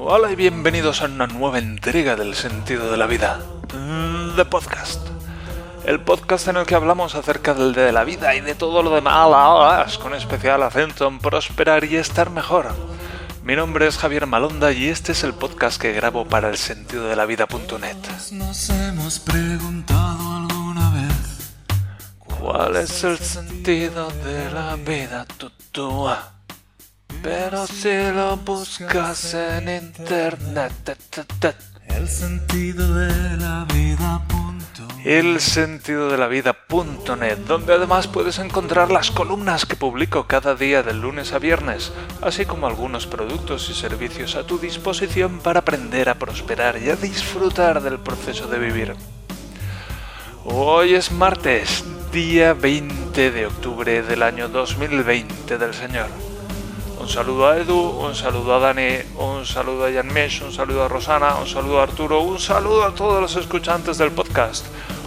Hola y bienvenidos a una nueva entrega del sentido de la vida, The Podcast. El podcast en el que hablamos acerca del de la vida y de todo lo demás, con especial acento en prosperar y estar mejor. Mi nombre es Javier Malonda y este es el podcast que grabo para el sentido de la vida.net. Nos hemos preguntado alguna vez ¿Cuál es el sentido de la vida, tutúa? Pero si lo buscas en internet, el sentido de la vida. Punto. el sentido de la vida.net, donde además puedes encontrar las columnas que publico cada día de lunes a viernes, así como algunos productos y servicios a tu disposición para aprender a prosperar y a disfrutar del proceso de vivir. Hoy es martes, día 20 de octubre del año 2020 del Señor. Un saludo a Edu, un saludo a Dani, un saludo a Janmesh, un saludo a Rosana, un saludo a Arturo, un saludo a todos los escuchantes del podcast.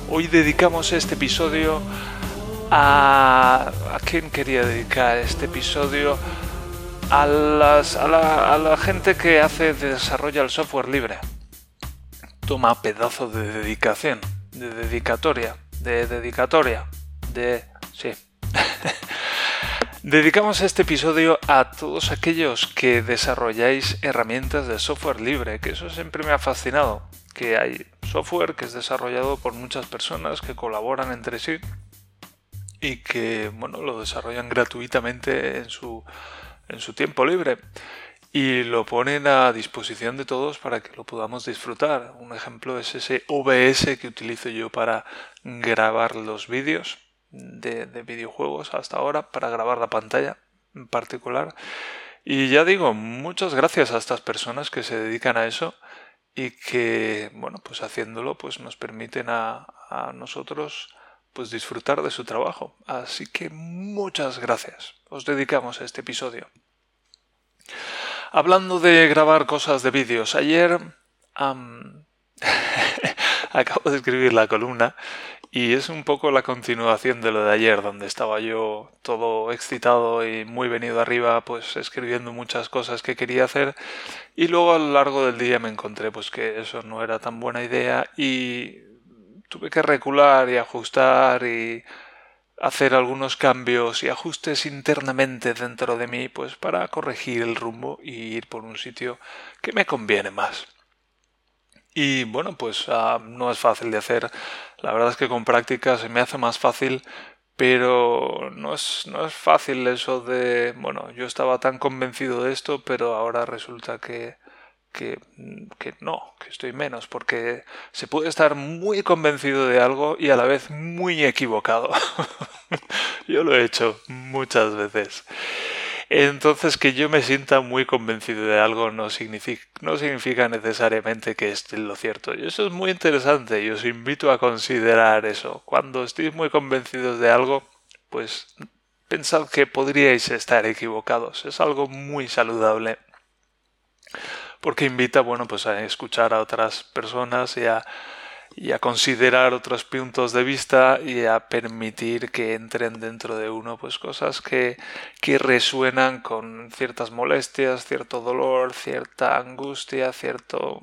Hoy dedicamos este episodio a... ¿A quién quería dedicar este episodio? A, las, a, la, a la gente que hace, desarrolla el software libre. Toma pedazo de dedicación, de dedicatoria, de dedicatoria, de... sí. Dedicamos este episodio a todos aquellos que desarrolláis herramientas de software libre, que eso siempre me ha fascinado, que hay software que es desarrollado por muchas personas que colaboran entre sí y que bueno, lo desarrollan gratuitamente en su, en su tiempo libre y lo ponen a disposición de todos para que lo podamos disfrutar. Un ejemplo es ese OBS que utilizo yo para grabar los vídeos de, de, videojuegos hasta ahora para grabar la pantalla en particular. Y ya digo, muchas gracias a estas personas que se dedican a eso y que, bueno, pues haciéndolo, pues nos permiten a, nosotros pues disfrutar de su trabajo. Así que muchas gracias. Os dedicamos a este episodio. Hablando de grabar cosas de vídeos, ayer acabo de escribir la columna y es un poco la continuación de lo de ayer, donde estaba yo todo excitado y muy venido arriba, pues escribiendo muchas cosas que quería hacer. Y luego a lo largo del día me encontré pues que eso no era tan buena idea y tuve que recular y ajustar y hacer algunos cambios y ajustes internamente dentro de mí, pues para corregir el rumbo y ir por un sitio que me conviene más. Y bueno, pues uh, no es fácil de hacer. La verdad es que con práctica se me hace más fácil, pero no es, no es fácil eso de, bueno, yo estaba tan convencido de esto, pero ahora resulta que, que, que no, que estoy menos, porque se puede estar muy convencido de algo y a la vez muy equivocado. yo lo he hecho muchas veces. Entonces que yo me sienta muy convencido de algo no significa, no significa necesariamente que esté lo cierto. Y eso es muy interesante y os invito a considerar eso. Cuando estéis muy convencidos de algo, pues pensad que podríais estar equivocados. Es algo muy saludable. Porque invita, bueno, pues a escuchar a otras personas y a y a considerar otros puntos de vista y a permitir que entren dentro de uno pues cosas que, que resuenan con ciertas molestias, cierto dolor, cierta angustia, cierto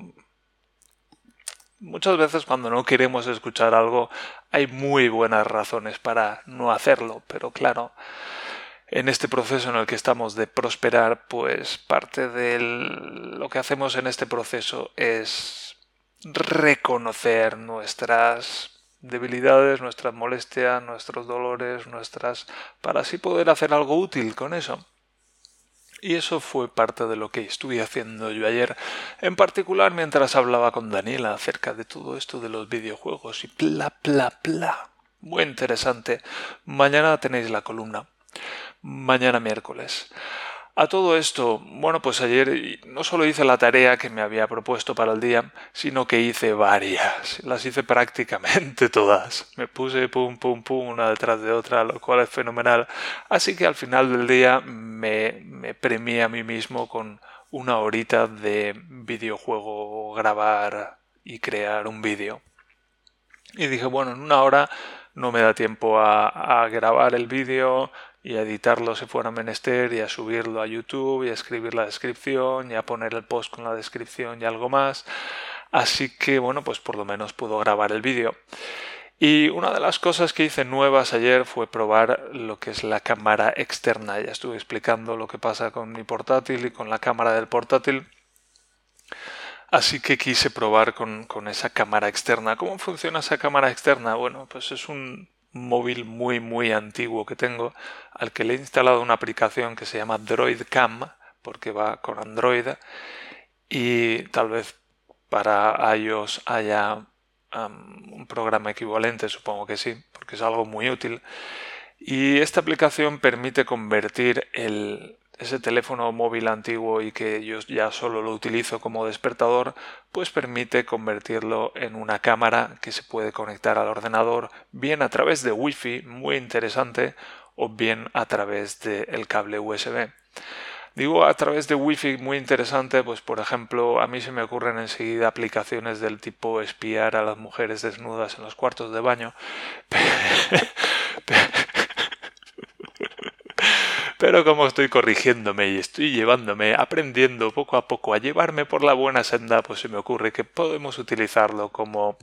Muchas veces cuando no queremos escuchar algo hay muy buenas razones para no hacerlo, pero claro, en este proceso en el que estamos de prosperar, pues parte de lo que hacemos en este proceso es reconocer nuestras debilidades, nuestras molestias, nuestros dolores, nuestras para así poder hacer algo útil con eso. Y eso fue parte de lo que estuve haciendo yo ayer, en particular mientras hablaba con Daniela acerca de todo esto de los videojuegos y bla bla bla. Muy interesante. Mañana tenéis la columna. Mañana miércoles. A todo esto, bueno, pues ayer no solo hice la tarea que me había propuesto para el día, sino que hice varias. Las hice prácticamente todas. Me puse pum, pum, pum, una detrás de otra, lo cual es fenomenal. Así que al final del día me, me premié a mí mismo con una horita de videojuego, grabar y crear un vídeo. Y dije, bueno, en una hora no me da tiempo a, a grabar el vídeo, y a editarlo si fuera menester y a subirlo a YouTube y a escribir la descripción y a poner el post con la descripción y algo más. Así que bueno, pues por lo menos puedo grabar el vídeo. Y una de las cosas que hice nuevas ayer fue probar lo que es la cámara externa. Ya estuve explicando lo que pasa con mi portátil y con la cámara del portátil. Así que quise probar con, con esa cámara externa. ¿Cómo funciona esa cámara externa? Bueno, pues es un móvil muy muy antiguo que tengo al que le he instalado una aplicación que se llama Droid Cam porque va con Android y tal vez para iOS haya un programa equivalente, supongo que sí, porque es algo muy útil. Y esta aplicación permite convertir el, ese teléfono móvil antiguo y que yo ya solo lo utilizo como despertador, pues permite convertirlo en una cámara que se puede conectar al ordenador bien a través de Wi-Fi, muy interesante, o bien a través del cable USB. Digo a través de Wi-Fi muy interesante, pues por ejemplo, a mí se me ocurren enseguida aplicaciones del tipo espiar a las mujeres desnudas en los cuartos de baño. Pero como estoy corrigiéndome y estoy llevándome, aprendiendo poco a poco a llevarme por la buena senda, pues se me ocurre que podemos utilizarlo como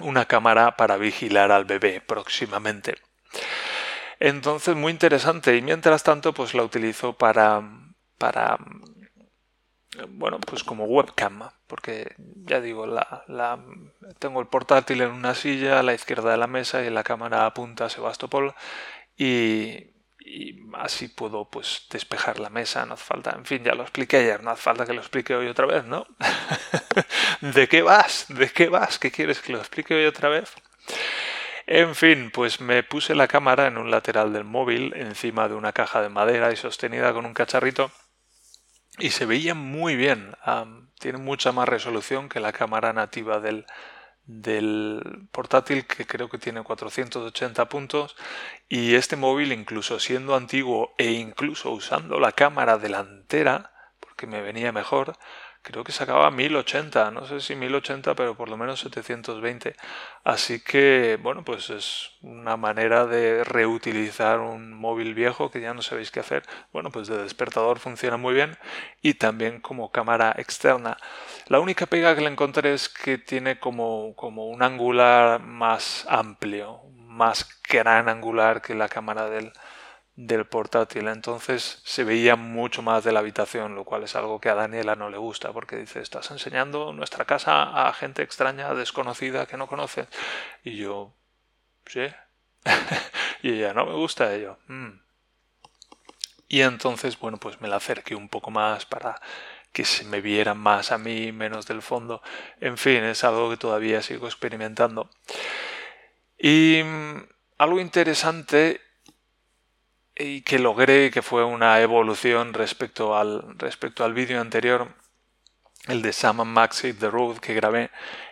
una cámara para vigilar al bebé próximamente. Entonces, muy interesante. Y mientras tanto, pues la utilizo para. para. bueno, pues como webcam. Porque ya digo, la, tengo el portátil en una silla a la izquierda de la mesa y la cámara apunta a Sebastopol. Y, y así puedo pues despejar la mesa, no hace falta, en fin, ya lo expliqué ayer, no hace falta que lo explique hoy otra vez, ¿no? ¿De qué vas? ¿De qué vas? ¿Qué quieres que lo explique hoy otra vez? En fin, pues me puse la cámara en un lateral del móvil, encima de una caja de madera y sostenida con un cacharrito, y se veía muy bien. tiene mucha más resolución que la cámara nativa del, del portátil que creo que tiene 480 puntos y este móvil incluso siendo antiguo e incluso usando la cámara delantera porque me venía mejor creo que sacaba 1080, no sé si 1080, pero por lo menos 720. Así que, bueno, pues es una manera de reutilizar un móvil viejo que ya no sabéis qué hacer. Bueno, pues de despertador funciona muy bien y también como cámara externa. La única pega que le encontré es que tiene como, como un angular más amplio, más gran angular que la cámara del, del portátil. Entonces se veía mucho más de la habitación, lo cual es algo que a Daniela no le gusta, porque dice, estás enseñando nuestra casa a gente extraña, desconocida, que no conoces. Y yo, sí. y ella, no me gusta ello. Mm". Y entonces, bueno, pues me la acerqué un poco más para que se me viera más a mí, menos del fondo. En fin, es algo que todavía sigo experimentando. Y mm, algo interesante y que logré, que fue una evolución respecto al, respecto al vídeo anterior, el de Sam Max Hit the Road que grabé,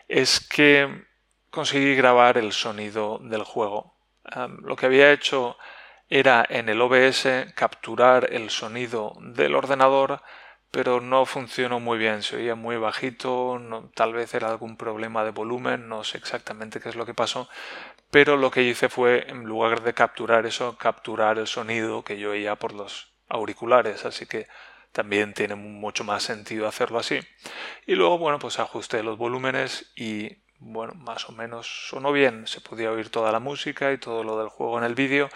es que conseguí grabar el sonido del juego. lo que había hecho era en el OBS capturar el sonido del ordenador, pero no funcionó muy bien, se oía muy bajito, tal vez era algún problema de volumen, no sé exactamente qué es lo que pasó, pero lo que hice fue, en lugar de capturar eso, capturar el sonido que yo oía por los auriculares, así que también tiene mucho más sentido hacerlo así. Y luego, bueno, pues ajusté los volúmenes y, bueno, más o menos sonó bien, se podía oír toda la música y todo lo del juego en el vídeo,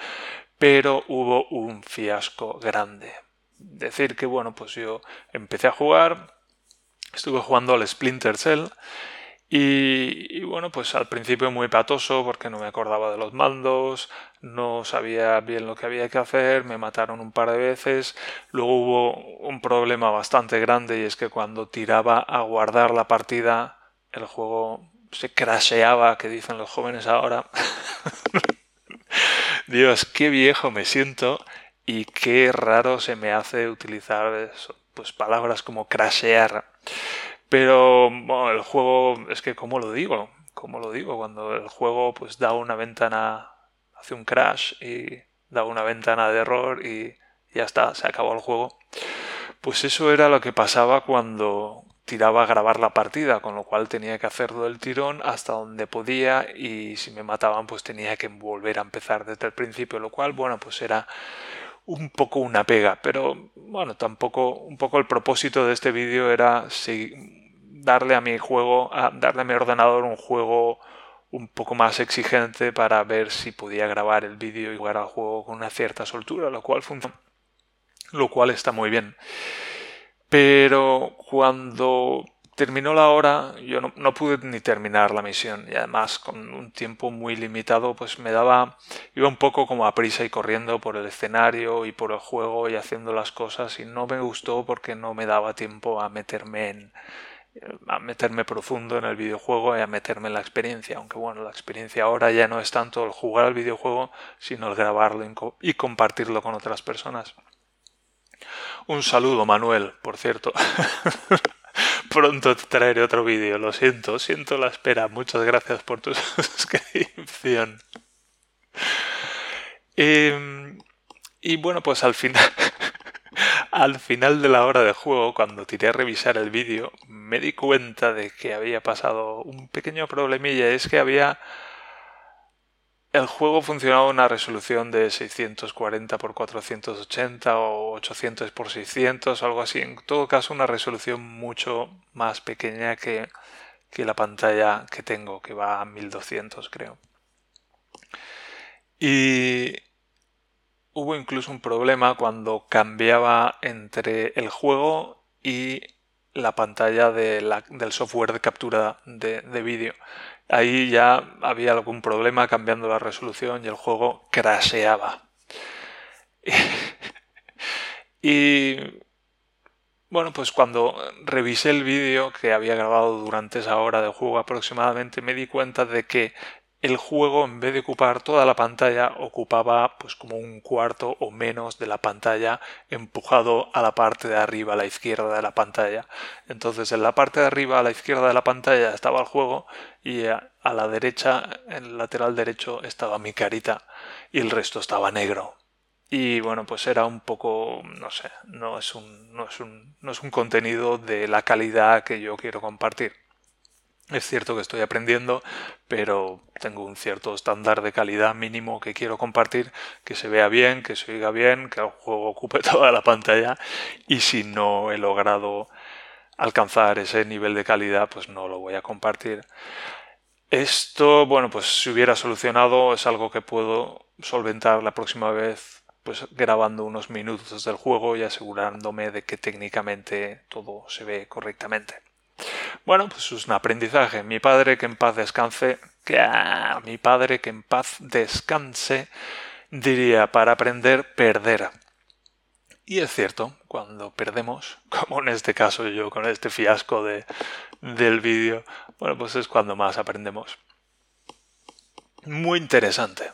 pero hubo un fiasco grande. Decir que, bueno, pues yo empecé a jugar, estuve jugando al Splinter Cell, y, bueno, pues al principio muy patoso porque no me acordaba de los mandos, no sabía bien lo que había que hacer, me mataron un par de veces, luego hubo un problema bastante grande y es que cuando tiraba a guardar la partida el juego se crasheaba, que dicen los jóvenes ahora. Dios, qué viejo me siento y qué raro se me hace utilizar pues palabras como crashear. Pero bueno, el juego, es que como lo digo, como lo digo, cuando el juego pues da una ventana, hace un crash y da una ventana de error y ya está, se acabó el juego. Pues eso era lo que pasaba cuando tiraba a grabar la partida, con lo cual tenía que hacerlo del tirón hasta donde podía y si me mataban pues tenía que volver a empezar desde el principio, lo cual bueno pues era un poco una pega, pero bueno, tampoco un poco el propósito de este vídeo era darle a mi juego, a darle a mi ordenador un juego un poco más exigente para ver si podía grabar el vídeo y jugar al juego con una cierta soltura, lo cual funciona, lo cual está muy bien. Pero cuando terminó la hora, yo no, pude ni terminar la misión y además con un tiempo muy limitado, pues me daba, iba un poco como a prisa y corriendo por el escenario y por el juego y haciendo las cosas y no me gustó porque no me daba tiempo a meterme en, a meterme profundo en el videojuego y a meterme en la experiencia, aunque bueno, la experiencia ahora ya no es tanto el jugar al videojuego, sino el grabarlo y compartirlo con otras personas. Un saludo, Manuel, por cierto. Pronto te traeré otro vídeo, lo siento, siento la espera. Muchas gracias por tu suscripción. Em, y bueno, pues al final, al final de la hora de juego, cuando tiré a revisar el vídeo, me di cuenta de que había pasado un pequeño problemilla. Es que había el juego funcionaba a una resolución de 640 x 480 o 800 x 600, algo así. En todo caso, una resolución mucho más pequeña que, que la pantalla que tengo, que va a 1200 creo. Y hubo incluso un problema cuando cambiaba entre el juego y la pantalla del software de captura de, de vídeo ahí ya había algún problema cambiando la resolución y el juego craseaba. y bueno, pues cuando revisé el vídeo que había grabado durante esa hora de juego aproximadamente, me di cuenta de que el juego en vez de ocupar toda la pantalla ocupaba pues como un cuarto o menos de la pantalla empujado a la parte de arriba a la izquierda de la pantalla. Entonces en la parte de arriba a la izquierda de la pantalla estaba el juego y a, la derecha en el lateral derecho estaba mi carita y el resto estaba negro. Y bueno pues era un poco no sé no es un no es un no es un contenido de la calidad que yo quiero compartir es cierto que estoy aprendiendo, pero tengo un cierto estándar de calidad mínimo que quiero compartir, que se vea bien, que se oiga bien, que el juego ocupe toda la pantalla y si no he logrado alcanzar ese nivel de calidad, pues no lo voy a compartir. Esto, bueno, pues si hubiera solucionado es algo que puedo solventar la próxima vez, pues grabando unos minutos del juego y asegurándome de que técnicamente todo se ve correctamente. Bueno, pues es un aprendizaje. Mi padre que en paz descanse, que mi padre que en paz descanse, diría para aprender perder. Y es cierto, cuando perdemos, como en este caso yo con este fiasco de, del vídeo, bueno, pues es cuando más aprendemos. Muy interesante.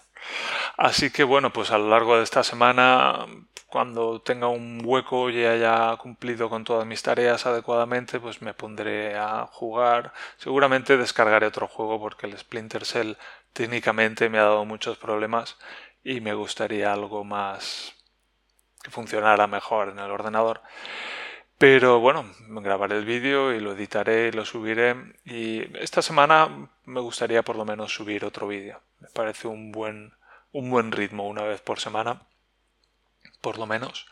Así que bueno, pues a lo largo de esta semana cuando tenga un hueco y haya cumplido con todas mis tareas adecuadamente, pues me pondré a jugar. Seguramente descargaré otro juego porque el Splinter Cell técnicamente me ha dado muchos problemas y me gustaría algo más que funcionara mejor en el ordenador. Pero bueno, grabaré el vídeo y lo editaré y lo subiré. Y esta semana me gustaría por lo menos subir otro vídeo. Me parece un buen, un buen ritmo una vez por semana por lo menos.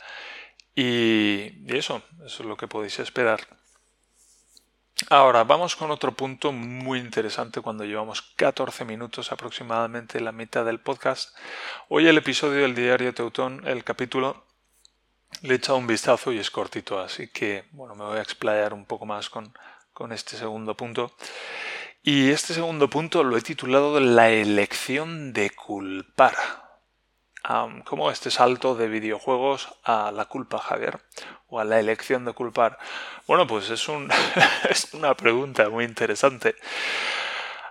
Y, eso, eso es lo que podéis esperar. Ahora, vamos con otro punto muy interesante cuando llevamos 14 minutos aproximadamente la mitad del podcast. Hoy el episodio del diario Teutón, el capítulo, le he echado un vistazo y es cortito, así que bueno, me voy a explayar un poco más con, con este segundo punto. Y este segundo punto lo he titulado La elección de culpar cómo este salto de videojuegos a la culpa, Javier, o a la elección de culpar. Bueno, pues es una pregunta muy interesante.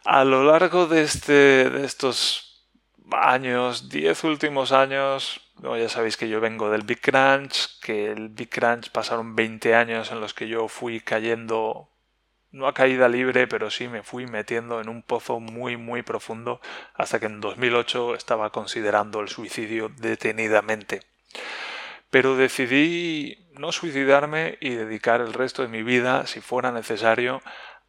A lo largo de, este, de estos años, 10 últimos años, ya sabéis que yo vengo del Big Crunch, que el Big Crunch pasaron 20 años en los que yo fui cayendo no a caída libre, pero sí me fui metiendo en un pozo muy muy profundo hasta que en 2008 estaba considerando el suicidio detenidamente. Pero decidí no suicidarme y dedicar el resto de mi vida, si fuera necesario,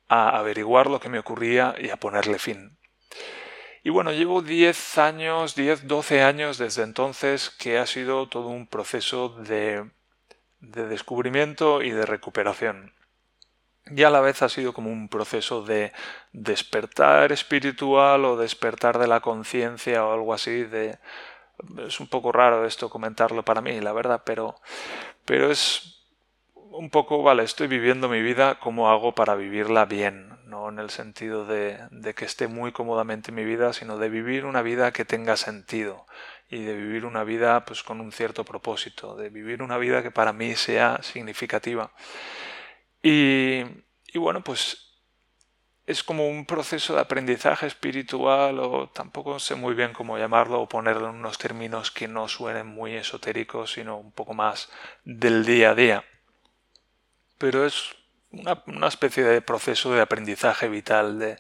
a averiguar lo que me ocurría y a ponerle fin. Y bueno, llevo 10 años, 10, 12 años desde entonces que ha sido todo un proceso de, de descubrimiento y de recuperación. Y a la vez ha sido como un proceso de despertar espiritual o despertar de la conciencia o algo así de es un poco raro esto comentarlo para mí, la verdad, pero pero es un poco, vale, estoy viviendo mi vida, ¿cómo hago para vivirla bien? No en el sentido de, de que esté muy cómodamente en mi vida, sino de vivir una vida que tenga sentido y de vivir una vida pues con un cierto propósito, de vivir una vida que para mí sea significativa. Y, bueno, pues es como un proceso de aprendizaje espiritual o tampoco sé muy bien cómo llamarlo o ponerlo en unos términos que no suenen muy esotéricos, sino un poco más del día a día. Pero es una, especie de proceso de aprendizaje vital de,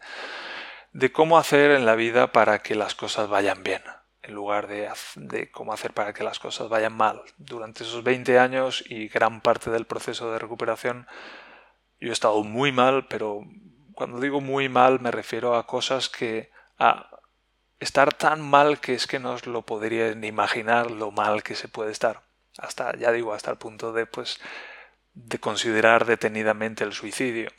de, cómo hacer en la vida para que las cosas vayan bien, en lugar de, de cómo hacer para que las cosas vayan mal. Durante esos 20 años y gran parte del proceso de recuperación yo he estado muy mal, pero cuando digo muy mal me refiero a cosas que a estar tan mal que es que no os lo podrían imaginar lo mal que se puede estar. Hasta, ya digo, hasta el punto de pues de considerar detenidamente el suicidio.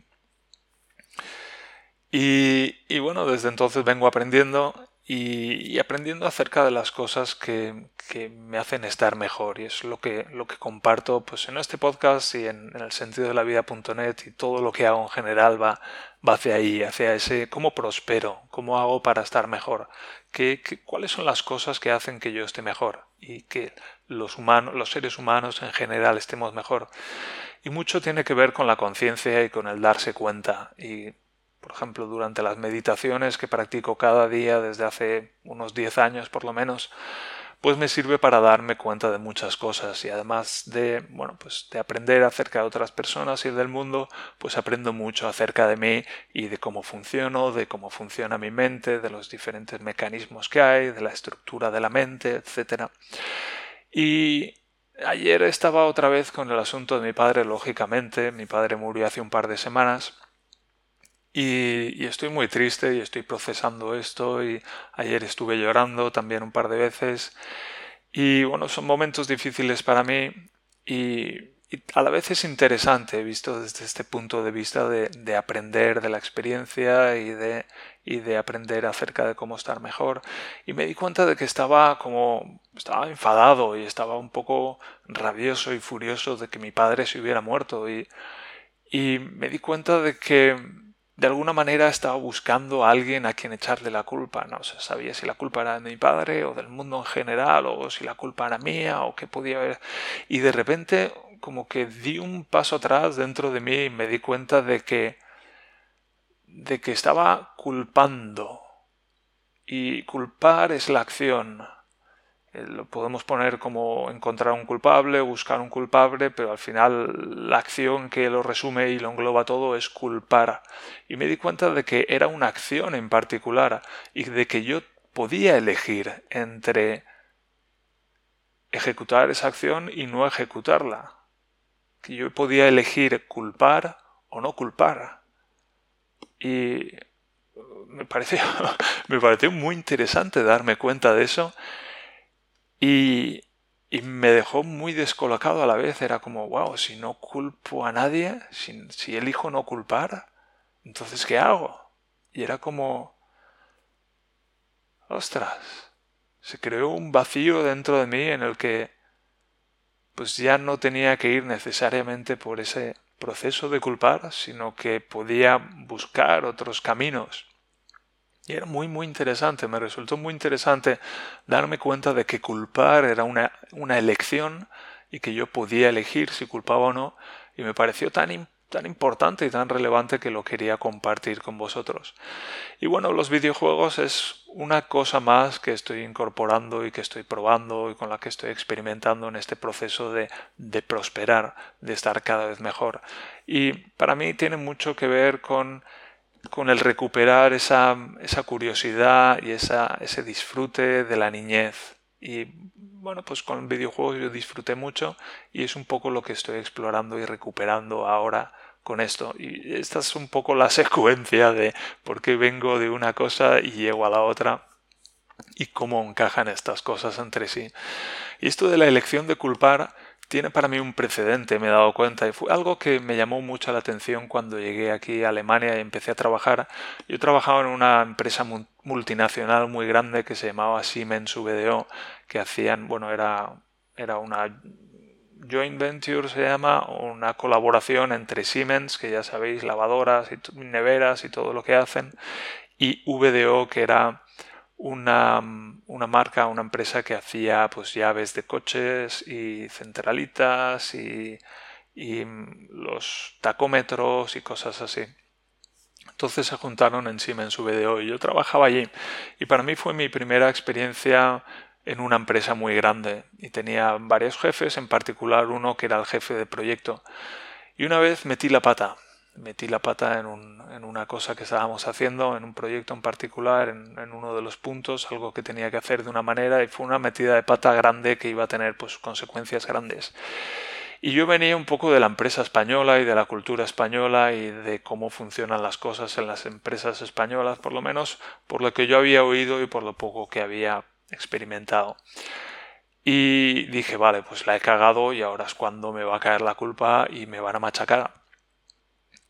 Y, y bueno, desde entonces vengo aprendiendo y, aprendiendo acerca de las cosas que, que, me hacen estar mejor. Y es lo que, lo que comparto pues, en este podcast y en, el sentido de la vida.net y todo lo que hago en general va, va hacia ahí, hacia ese cómo prospero, cómo hago para estar mejor, ¿Qué, cuáles son las cosas que hacen que yo esté mejor y que los, humanos, los seres humanos en general estemos mejor. Y mucho tiene que ver con la conciencia y con el darse cuenta. Y por ejemplo, durante las meditaciones que practico cada día desde hace unos 10 años por lo menos, pues me sirve para darme cuenta de muchas cosas. Y además de, bueno, pues de aprender acerca de otras personas y del mundo, pues aprendo mucho acerca de mí y de cómo funciono, de cómo funciona mi mente, de los diferentes mecanismos que hay, de la estructura de la mente, etc. Y ayer estaba otra vez con el asunto de mi padre, lógicamente, mi padre murió hace un par de semanas y, estoy muy triste y estoy procesando esto y ayer estuve llorando también un par de veces. Y bueno, son momentos difíciles para mí y, a la vez es interesante visto desde este punto de vista de, de, aprender de la experiencia y de, y de aprender acerca de cómo estar mejor. Y me di cuenta de que estaba como estaba enfadado y estaba un poco rabioso y furioso de que mi padre se hubiera muerto y, y me di cuenta de que de alguna manera estaba buscando a alguien a quien echarle la culpa. No se sabía si la culpa era de mi padre o del mundo en general o si la culpa era mía o qué podía haber. Y de repente como que di un paso atrás dentro de mí y me di cuenta de que de que estaba culpando. Y culpar es la acción. Eh, lo podemos poner como encontrar un culpable, buscar un culpable, pero al final la acción que lo resume y lo engloba todo es culpar. Y me di cuenta de que era una acción en particular y de que yo podía elegir entre ejecutar esa acción y no ejecutarla. Que yo podía elegir culpar o no culpar. Y me pareció, me pareció muy interesante darme cuenta de eso y, me dejó muy descolocado a la vez. Era como, wow, si no culpo a nadie, si, si elijo no culpar, entonces ¿qué hago? Y era como, ostras, se creó un vacío dentro de mí en el que pues ya no tenía que ir necesariamente por ese proceso de culpar, sino que podía buscar otros caminos. Y era muy, muy interesante, me resultó muy interesante darme cuenta de que culpar era una, una elección y que yo podía elegir si culpaba o no, y me pareció tan, tan importante y tan relevante que lo quería compartir con vosotros. Y bueno, los videojuegos es una cosa más que estoy incorporando y que estoy probando y con la que estoy experimentando en este proceso de, de prosperar, de estar cada vez mejor. Y para mí tiene mucho que ver con con el recuperar esa, esa curiosidad y esa, ese disfrute de la niñez Y bueno, pues con videojuegos yo disfruté mucho y es un poco lo que estoy explorando y recuperando ahora con esto. Y esta es un poco la secuencia de por qué vengo de una cosa y llego a la otra y cómo encajan estas cosas entre sí. Y esto de la elección de culpar tiene para mí un precedente, me he dado cuenta, y fue algo que me llamó mucho la atención cuando llegué aquí a Alemania y empecé a trabajar. Yo trabajaba en una empresa multinacional muy grande que se llamaba Siemens VDO, que hacían, bueno, era, era una joint venture se llama, una colaboración entre Siemens, que ya sabéis, lavadoras y neveras y todo lo que hacen, y VDO, que era una, una, marca, una empresa que hacía pues llaves de coches y centralitas y, y los tacómetros y cosas así. Entonces se juntaron en Siemens VDO y yo trabajaba allí. Y para mí fue mi primera experiencia en una empresa muy grande y tenía varios jefes, en particular uno que era el jefe de proyecto. Y una vez metí la pata metí la pata en, un, en, una cosa que estábamos haciendo, en un proyecto en particular, en, en, uno de los puntos, algo que tenía que hacer de una manera y fue una metida de pata grande que iba a tener pues, consecuencias grandes. Y yo venía un poco de la empresa española y de la cultura española y de cómo funcionan las cosas en las empresas españolas, por lo menos por lo que yo había oído y por lo poco que había experimentado. Y dije, vale, pues la he cagado y ahora es cuando me va a caer la culpa y me van a machacar.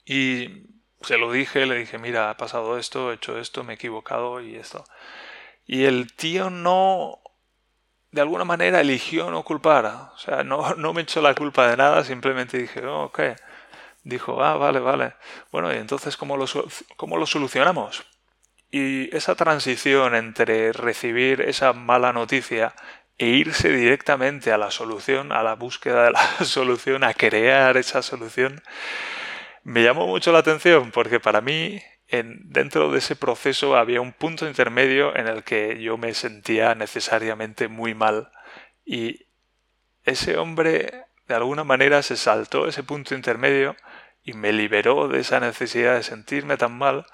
Y se lo dije, le dije, mira, ha pasado esto, he hecho esto, me he equivocado y esto. Y el tío no, de alguna manera, eligió no culpar. O sea, no, no me echó la culpa de nada, simplemente dije, oh, ok. Dijo, ah, vale, vale. Bueno, y entonces, ¿cómo lo, cómo lo solucionamos? Y esa transición entre recibir esa mala noticia e irse directamente a la solución, a la búsqueda de la solución, a crear esa solución, me llamó mucho la atención porque para mí en, dentro de ese proceso había un punto intermedio en el que yo me sentía necesariamente muy mal y ese hombre de alguna manera se saltó ese punto intermedio y me liberó de esa necesidad de sentirme tan mal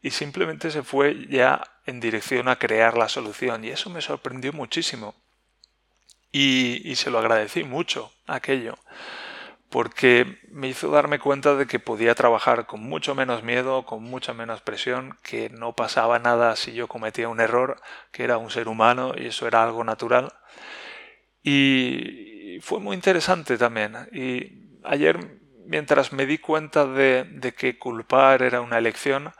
y simplemente se fue ya en dirección a crear la solución y eso me sorprendió muchísimo. Y, y se lo agradecí mucho aquello porque me hizo darme cuenta de que podía trabajar con mucho menos miedo, con mucha menos presión, que no pasaba nada si yo cometía un error, que era un ser humano y eso era algo natural. Y fue muy interesante también. Y ayer, mientras me di cuenta de, de que culpar era una elección,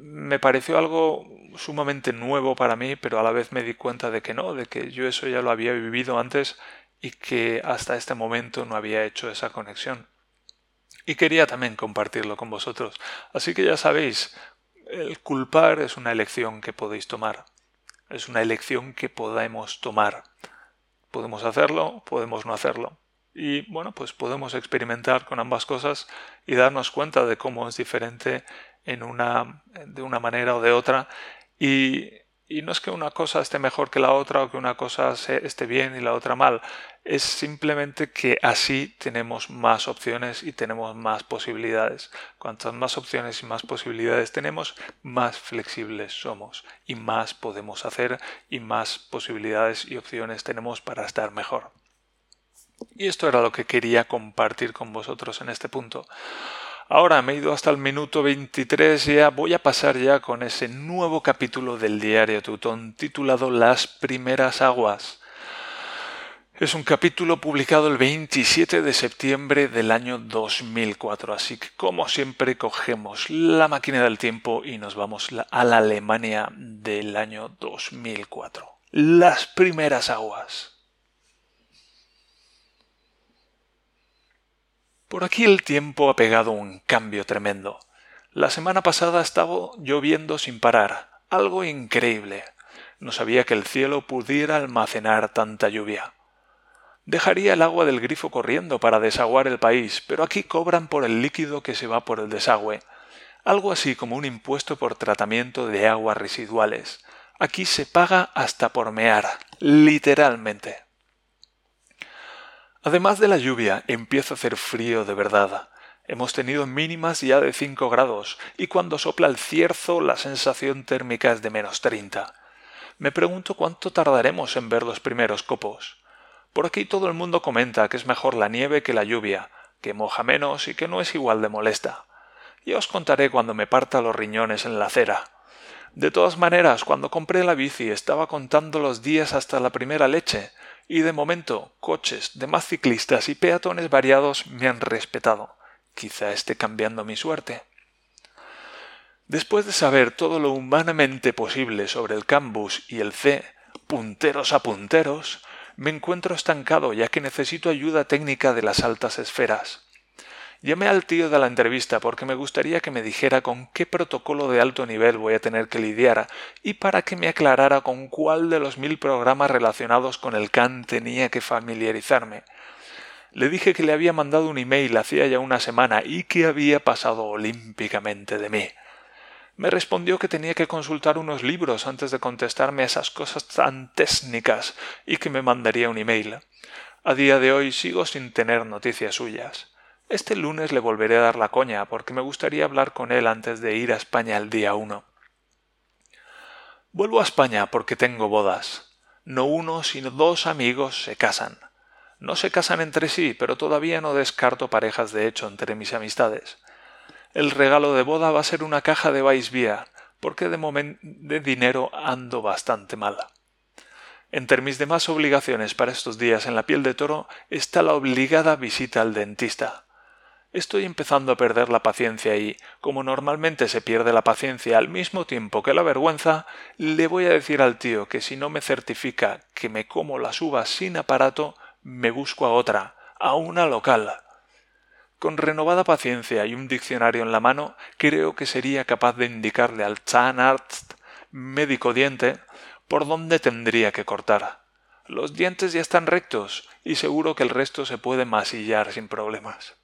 me pareció algo sumamente nuevo para mí, pero a la vez me di cuenta de que no, de que yo eso ya lo había vivido antes y que hasta este momento no había hecho esa conexión. Y quería también compartirlo con vosotros. Así que ya sabéis, el culpar es una elección que podéis tomar. Es una elección que podemos tomar. Podemos hacerlo, podemos no hacerlo. Y bueno, pues podemos experimentar con ambas cosas y darnos cuenta de cómo es diferente en una, de una manera o de otra. Y y no es que una cosa esté mejor que la otra o que una cosa esté bien y la otra mal. Es simplemente que así tenemos más opciones y tenemos más posibilidades. Cuantas más opciones y más posibilidades tenemos, más flexibles somos y más podemos hacer y más posibilidades y opciones tenemos para estar mejor. Y esto era lo que quería compartir con vosotros en este punto. Ahora me he ido hasta el minuto 23 y ya voy a pasar ya con ese nuevo capítulo del diario Tutón titulado Las primeras aguas. Es un capítulo publicado el 27 de septiembre del año 2004, así que como siempre cogemos la máquina del tiempo y nos vamos a la Alemania del año 2004. Las primeras aguas. Por aquí el tiempo ha pegado un cambio tremendo. La semana pasada estaba lloviendo sin parar, algo increíble. No sabía que el cielo pudiera almacenar tanta lluvia. Dejaría el agua del grifo corriendo para desaguar el país, pero aquí cobran por el líquido que se va por el desagüe. Algo así como un impuesto por tratamiento de aguas residuales. Aquí se paga hasta por mear, literalmente. Además de la lluvia, empieza a hacer frío de verdad. Hemos tenido mínimas ya de 5 grados y cuando sopla el cierzo la sensación térmica es de menos 30. Me pregunto cuánto tardaremos en ver los primeros copos. Por aquí todo el mundo comenta que es mejor la nieve que la lluvia, que moja menos y que no es igual de molesta. Ya os contaré cuando me parta los riñones en la acera. De todas maneras, cuando compré la bici estaba contando los días hasta la primera leche, y de momento coches, demás ciclistas y peatones variados me han respetado. Quizá esté cambiando mi suerte. Después de saber todo lo humanamente posible sobre el Cambus y el C, punteros a punteros, me encuentro estancado ya que necesito ayuda técnica de las altas esferas. Llamé al tío de la entrevista porque me gustaría que me dijera con qué protocolo de alto nivel voy a tener que lidiar y para que me aclarara con cuál de los mil programas relacionados con el CAN tenía que familiarizarme. Le dije que le había mandado un email hacía ya una semana y que había pasado olímpicamente de mí. Me respondió que tenía que consultar unos libros antes de contestarme a esas cosas tan técnicas y que me mandaría un email. A día de hoy sigo sin tener noticias suyas. Este lunes le volveré a dar la coña, porque me gustaría hablar con él antes de ir a España el día uno. Vuelvo a España porque tengo bodas. No uno, sino dos amigos se casan. No se casan entre sí, pero todavía no descarto parejas de hecho entre mis amistades. El regalo de boda va a ser una caja de Weissbier, porque de momento de dinero ando bastante mala. Entre mis demás obligaciones para estos días en la piel de toro está la obligada visita al dentista. Estoy empezando a perder la paciencia y, como normalmente se pierde la paciencia al mismo tiempo que la vergüenza, le voy a decir al tío que si no me certifica que me como las uvas sin aparato, me busco a otra, a una local. Con renovada paciencia y un diccionario en la mano, creo que sería capaz de indicarle al Zahnarzt, médico diente, por dónde tendría que cortar. Los dientes ya están rectos y seguro que el resto se puede masillar sin problemas.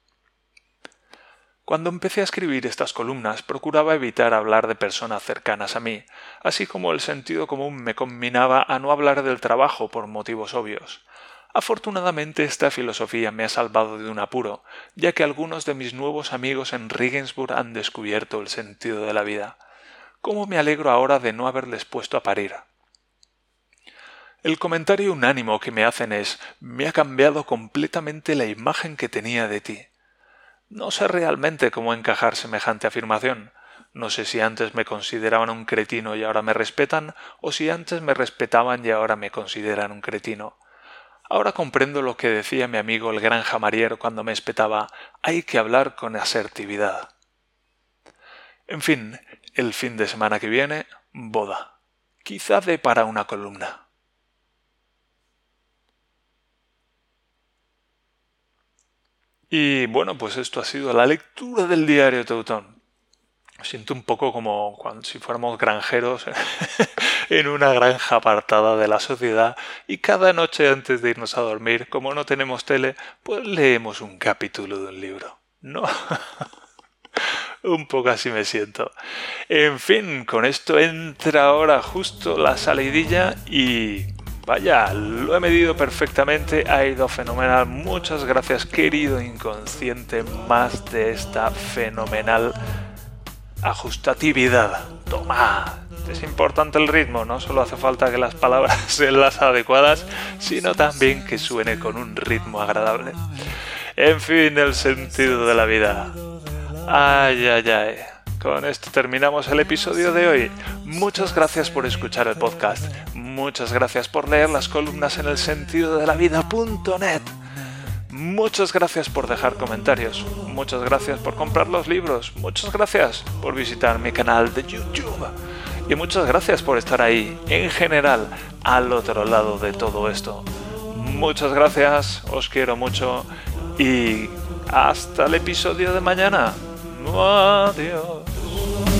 Cuando empecé a escribir estas columnas procuraba evitar hablar de personas cercanas a mí, así como el sentido común me combinaba a no hablar del trabajo por motivos obvios. Afortunadamente esta filosofía me ha salvado de un apuro, ya que algunos de mis nuevos amigos en Regensburg han descubierto el sentido de la vida. ¿Cómo me alegro ahora de no haberles puesto a parir? El comentario unánimo que me hacen es me ha cambiado completamente la imagen que tenía de ti. No sé realmente cómo encajar semejante afirmación. No sé si antes me consideraban un cretino y ahora me respetan, o si antes me respetaban y ahora me consideran un cretino. Ahora comprendo lo que decía mi amigo el gran jamarier cuando me espetaba hay que hablar con asertividad. En fin, el fin de semana que viene, boda. Quizá dé para una columna. Y bueno, pues esto ha sido la lectura del diario Teutón. Siento un poco como si fuéramos granjeros en una granja apartada de la sociedad y cada noche antes de irnos a dormir, como no tenemos tele, pues leemos un capítulo de un libro. ¿No? un poco así me siento. En fin, con esto entra ahora justo la salidilla y Vaya, lo he medido perfectamente, ha ido fenomenal. Muchas gracias, querido inconsciente, más de esta fenomenal ajustatividad. Toma, es importante el ritmo, no solo hace falta que las palabras sean las adecuadas, sino también que suene con un ritmo agradable. En fin, el sentido de la vida. Ay, ay, ay. Con esto terminamos el episodio de hoy. Muchas gracias por escuchar el podcast. Muchas gracias por leer las columnas en el sentido de la vida.net. Muchas gracias por dejar comentarios. Muchas gracias por comprar los libros. Muchas gracias por visitar mi canal de YouTube. Y muchas gracias por estar ahí, en general, al otro lado de todo esto. Muchas gracias, os quiero mucho y hasta el episodio de mañana. no adiós.